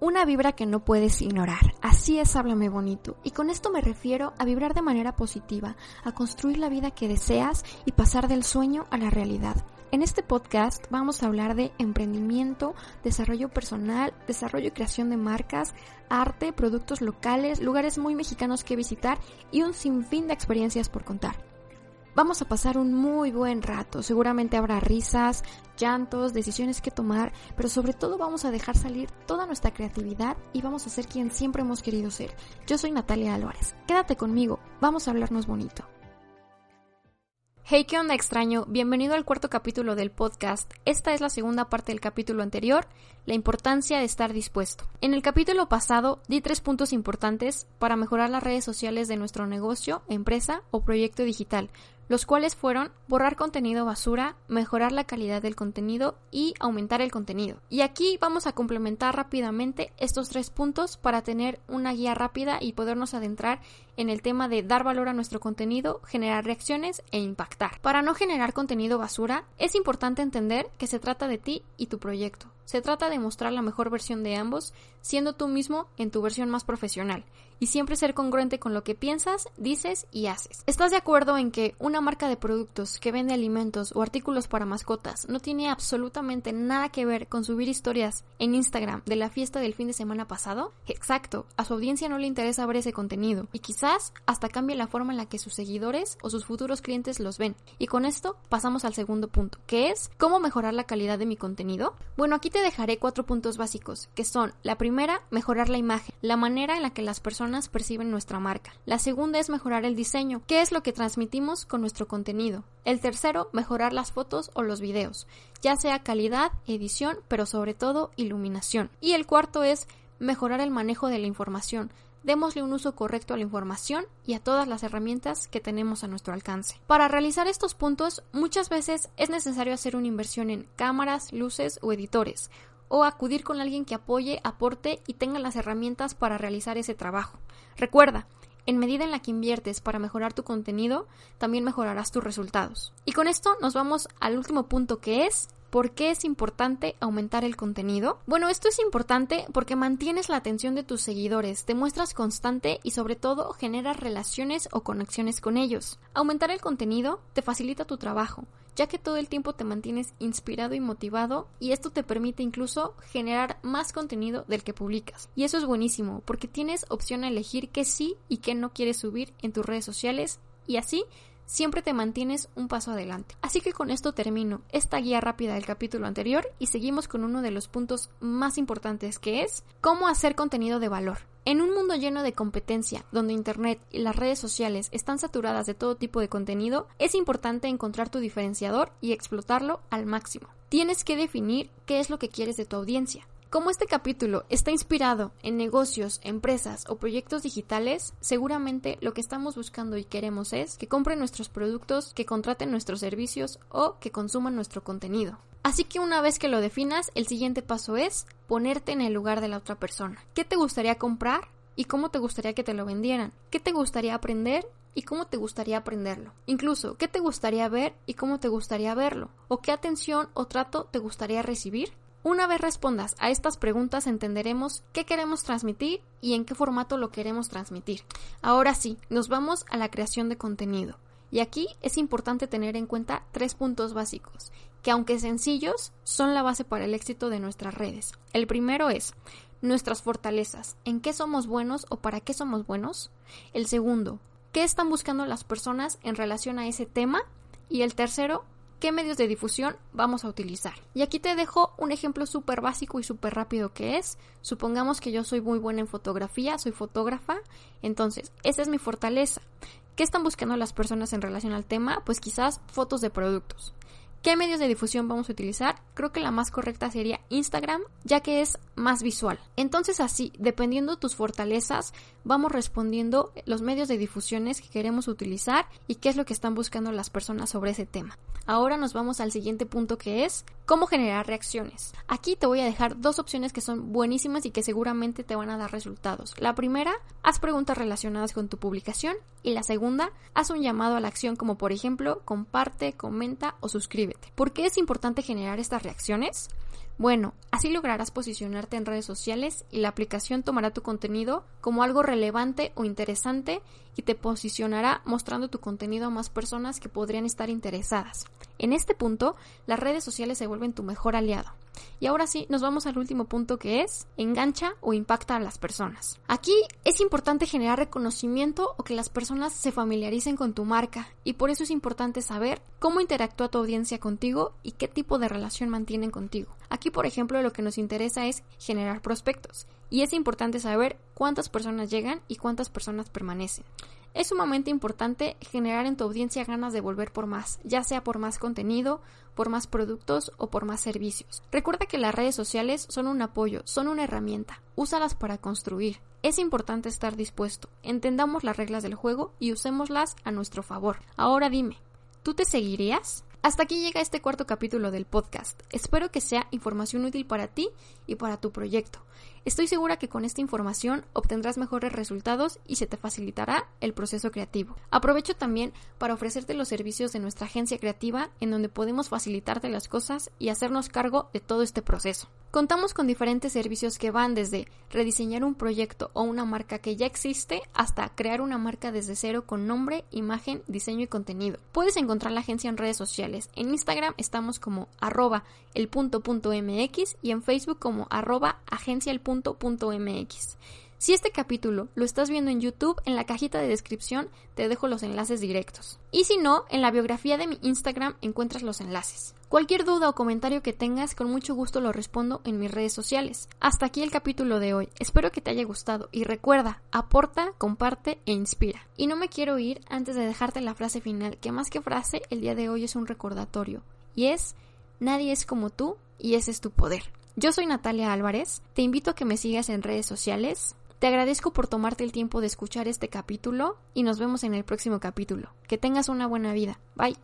Una vibra que no puedes ignorar. Así es, háblame bonito. Y con esto me refiero a vibrar de manera positiva, a construir la vida que deseas y pasar del sueño a la realidad. En este podcast vamos a hablar de emprendimiento, desarrollo personal, desarrollo y creación de marcas, arte, productos locales, lugares muy mexicanos que visitar y un sinfín de experiencias por contar. Vamos a pasar un muy buen rato, seguramente habrá risas, llantos, decisiones que tomar, pero sobre todo vamos a dejar salir toda nuestra creatividad y vamos a ser quien siempre hemos querido ser. Yo soy Natalia Álvarez, quédate conmigo, vamos a hablarnos bonito. Hey, ¿qué onda extraño? Bienvenido al cuarto capítulo del podcast. Esta es la segunda parte del capítulo anterior, la importancia de estar dispuesto. En el capítulo pasado di tres puntos importantes para mejorar las redes sociales de nuestro negocio, empresa o proyecto digital, los cuales fueron borrar contenido basura, mejorar la calidad del contenido y aumentar el contenido. Y aquí vamos a complementar rápidamente estos tres puntos para tener una guía rápida y podernos adentrar en el tema de dar valor a nuestro contenido, generar reacciones e impactar. Para no generar contenido basura, es importante entender que se trata de ti y tu proyecto. Se trata de mostrar la mejor versión de ambos, siendo tú mismo en tu versión más profesional, y siempre ser congruente con lo que piensas, dices y haces. ¿Estás de acuerdo en que una marca de productos que vende alimentos o artículos para mascotas no tiene absolutamente nada que ver con subir historias en Instagram de la fiesta del fin de semana pasado? Exacto, a su audiencia no le interesa ver ese contenido, y quizás hasta cambie la forma en la que sus seguidores o sus futuros clientes los ven. Y con esto pasamos al segundo punto, que es cómo mejorar la calidad de mi contenido. Bueno, aquí te dejaré cuatro puntos básicos, que son la primera, mejorar la imagen, la manera en la que las personas perciben nuestra marca. La segunda es mejorar el diseño, qué es lo que transmitimos con nuestro contenido. El tercero, mejorar las fotos o los videos, ya sea calidad, edición, pero sobre todo iluminación. Y el cuarto es mejorar el manejo de la información, démosle un uso correcto a la información y a todas las herramientas que tenemos a nuestro alcance. Para realizar estos puntos, muchas veces es necesario hacer una inversión en cámaras, luces o editores, o acudir con alguien que apoye, aporte y tenga las herramientas para realizar ese trabajo. Recuerda, en medida en la que inviertes para mejorar tu contenido, también mejorarás tus resultados. Y con esto nos vamos al último punto que es ¿Por qué es importante aumentar el contenido? Bueno, esto es importante porque mantienes la atención de tus seguidores, te muestras constante y sobre todo generas relaciones o conexiones con ellos. Aumentar el contenido te facilita tu trabajo, ya que todo el tiempo te mantienes inspirado y motivado y esto te permite incluso generar más contenido del que publicas. Y eso es buenísimo porque tienes opción a elegir qué sí y qué no quieres subir en tus redes sociales y así siempre te mantienes un paso adelante. Así que con esto termino esta guía rápida del capítulo anterior y seguimos con uno de los puntos más importantes que es cómo hacer contenido de valor. En un mundo lleno de competencia, donde Internet y las redes sociales están saturadas de todo tipo de contenido, es importante encontrar tu diferenciador y explotarlo al máximo. Tienes que definir qué es lo que quieres de tu audiencia. Como este capítulo está inspirado en negocios, empresas o proyectos digitales, seguramente lo que estamos buscando y queremos es que compren nuestros productos, que contraten nuestros servicios o que consuman nuestro contenido. Así que una vez que lo definas, el siguiente paso es ponerte en el lugar de la otra persona. ¿Qué te gustaría comprar y cómo te gustaría que te lo vendieran? ¿Qué te gustaría aprender y cómo te gustaría aprenderlo. Incluso, ¿qué te gustaría ver y cómo te gustaría verlo? ¿O qué atención o trato te gustaría recibir? Una vez respondas a estas preguntas entenderemos qué queremos transmitir y en qué formato lo queremos transmitir. Ahora sí, nos vamos a la creación de contenido. Y aquí es importante tener en cuenta tres puntos básicos, que aunque sencillos, son la base para el éxito de nuestras redes. El primero es nuestras fortalezas, en qué somos buenos o para qué somos buenos. El segundo, qué están buscando las personas en relación a ese tema. Y el tercero, qué medios de difusión vamos a utilizar. Y aquí te dejo un ejemplo súper básico y súper rápido que es, supongamos que yo soy muy buena en fotografía, soy fotógrafa, entonces esa es mi fortaleza. ¿Qué están buscando las personas en relación al tema? Pues quizás fotos de productos. ¿Qué medios de difusión vamos a utilizar? Creo que la más correcta sería Instagram, ya que es más visual. Entonces así, dependiendo de tus fortalezas, vamos respondiendo los medios de difusiones que queremos utilizar y qué es lo que están buscando las personas sobre ese tema. Ahora nos vamos al siguiente punto que es cómo generar reacciones. Aquí te voy a dejar dos opciones que son buenísimas y que seguramente te van a dar resultados. La primera, haz preguntas relacionadas con tu publicación y la segunda, haz un llamado a la acción como por ejemplo comparte, comenta o suscríbete. ¿Por qué es importante generar estas reacciones? Bueno, así lograrás posicionarte en redes sociales y la aplicación tomará tu contenido como algo relevante o interesante y te posicionará mostrando tu contenido a más personas que podrían estar interesadas. En este punto, las redes sociales se vuelven tu mejor aliado. Y ahora sí, nos vamos al último punto que es engancha o impacta a las personas. Aquí es importante generar reconocimiento o que las personas se familiaricen con tu marca y por eso es importante saber cómo interactúa tu audiencia contigo y qué tipo de relación mantienen contigo. Aquí, por ejemplo, lo que nos interesa es generar prospectos y es importante saber cuántas personas llegan y cuántas personas permanecen. Es sumamente importante generar en tu audiencia ganas de volver por más, ya sea por más contenido, por más productos o por más servicios. Recuerda que las redes sociales son un apoyo, son una herramienta. Úsalas para construir. Es importante estar dispuesto. Entendamos las reglas del juego y usémoslas a nuestro favor. Ahora dime, ¿tú te seguirías? Hasta aquí llega este cuarto capítulo del podcast. Espero que sea información útil para ti y para tu proyecto. Estoy segura que con esta información obtendrás mejores resultados y se te facilitará el proceso creativo. Aprovecho también para ofrecerte los servicios de nuestra agencia creativa en donde podemos facilitarte las cosas y hacernos cargo de todo este proceso. Contamos con diferentes servicios que van desde rediseñar un proyecto o una marca que ya existe hasta crear una marca desde cero con nombre, imagen, diseño y contenido. Puedes encontrar la agencia en redes sociales. En Instagram estamos como arroba el mx y en Facebook como arroba agencia el punto mx. Si este capítulo lo estás viendo en YouTube, en la cajita de descripción te dejo los enlaces directos. Y si no, en la biografía de mi Instagram encuentras los enlaces. Cualquier duda o comentario que tengas, con mucho gusto lo respondo en mis redes sociales. Hasta aquí el capítulo de hoy. Espero que te haya gustado y recuerda, aporta, comparte e inspira. Y no me quiero ir antes de dejarte la frase final, que más que frase, el día de hoy es un recordatorio. Y es, nadie es como tú y ese es tu poder. Yo soy Natalia Álvarez, te invito a que me sigas en redes sociales, te agradezco por tomarte el tiempo de escuchar este capítulo y nos vemos en el próximo capítulo. Que tengas una buena vida. Bye.